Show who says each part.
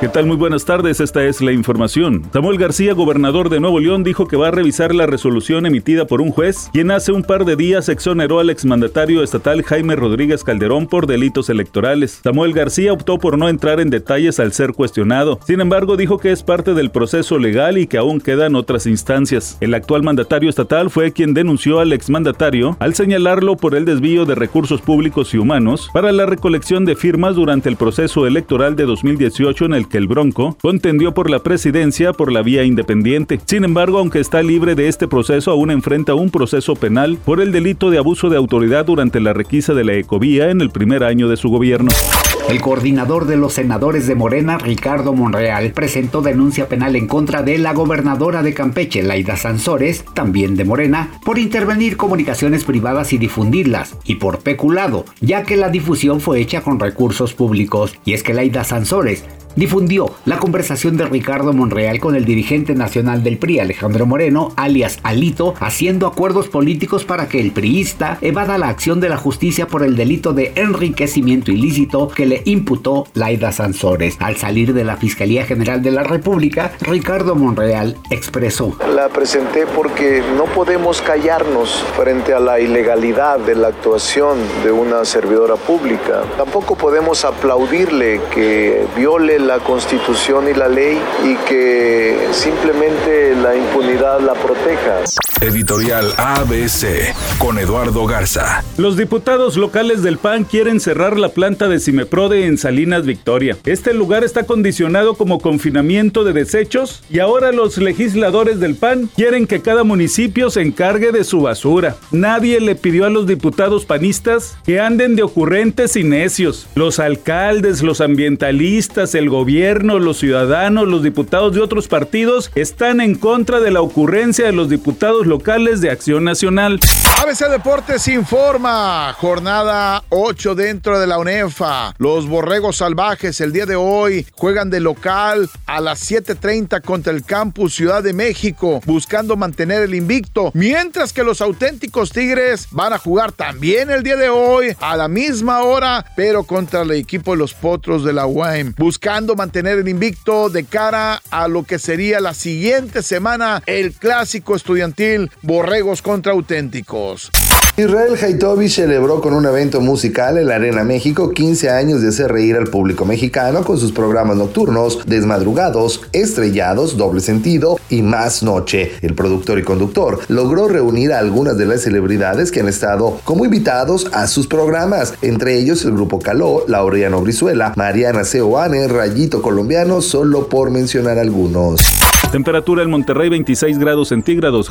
Speaker 1: ¿Qué tal? Muy buenas tardes, esta es la información. Samuel García, gobernador de Nuevo León, dijo que va a revisar la resolución emitida por un juez, quien hace un par de días exoneró al exmandatario estatal Jaime Rodríguez Calderón por delitos electorales. Samuel García optó por no entrar en detalles al ser cuestionado. Sin embargo, dijo que es parte del proceso legal y que aún quedan otras instancias. El actual mandatario estatal fue quien denunció al exmandatario al señalarlo por el desvío de recursos públicos y humanos para la recolección de firmas durante el proceso electoral de 2018 en el que el Bronco contendió por la presidencia por la vía independiente. Sin embargo, aunque está libre de este proceso, aún enfrenta un proceso penal por el delito de abuso de autoridad durante la requisa de la ecovía en el primer año de su gobierno.
Speaker 2: El coordinador de los senadores de Morena, Ricardo Monreal, presentó denuncia penal en contra de la gobernadora de Campeche, Laida Sansores, también de Morena, por intervenir comunicaciones privadas y difundirlas, y por peculado, ya que la difusión fue hecha con recursos públicos. Y es que Laida Sansores difundió la conversación de Ricardo Monreal con el dirigente nacional del PRI, Alejandro Moreno, alias Alito, haciendo acuerdos políticos para que el priista evada la acción de la justicia por el delito de enriquecimiento ilícito que le imputó Laida Sansores. Al salir de la Fiscalía General de la República, Ricardo Monreal expresó.
Speaker 3: La presenté porque no podemos callarnos frente a la ilegalidad de la actuación de una servidora pública. Tampoco podemos aplaudirle que viole la constitución y la ley y que simplemente la impunidad la proteja.
Speaker 4: Editorial ABC con Eduardo Garza.
Speaker 1: Los diputados locales del PAN quieren cerrar la planta de Cimeprode en Salinas Victoria. Este lugar está condicionado como confinamiento de desechos y ahora los legisladores del PAN quieren que cada municipio se encargue de su basura. Nadie le pidió a los diputados panistas que anden de ocurrentes y necios. Los alcaldes, los ambientalistas, el gobierno, los ciudadanos, los diputados de otros partidos están en contra de la ocurrencia de los diputados locales de Acción Nacional.
Speaker 5: ABC Deportes informa, jornada 8 dentro de la UNEFA. Los Borregos Salvajes el día de hoy juegan de local a las 7.30 contra el Campus Ciudad de México, buscando mantener el invicto, mientras que los auténticos Tigres van a jugar también el día de hoy a la misma hora, pero contra el equipo de los Potros de la UAM, buscando mantener el invicto de cara a lo que sería la siguiente semana, el clásico estudiantil Borregos contra auténticos.
Speaker 6: Israel Haitovich celebró con un evento musical en la Arena México 15 años de hacer reír al público mexicano con sus programas nocturnos, desmadrugados, estrellados, doble sentido y más noche. El productor y conductor logró reunir a algunas de las celebridades que han estado como invitados a sus programas, entre ellos el grupo Caló, Laureano Brizuela, Mariana Seoane, Rayito Colombiano, solo por mencionar algunos.
Speaker 1: Temperatura en Monterrey 26 grados centígrados.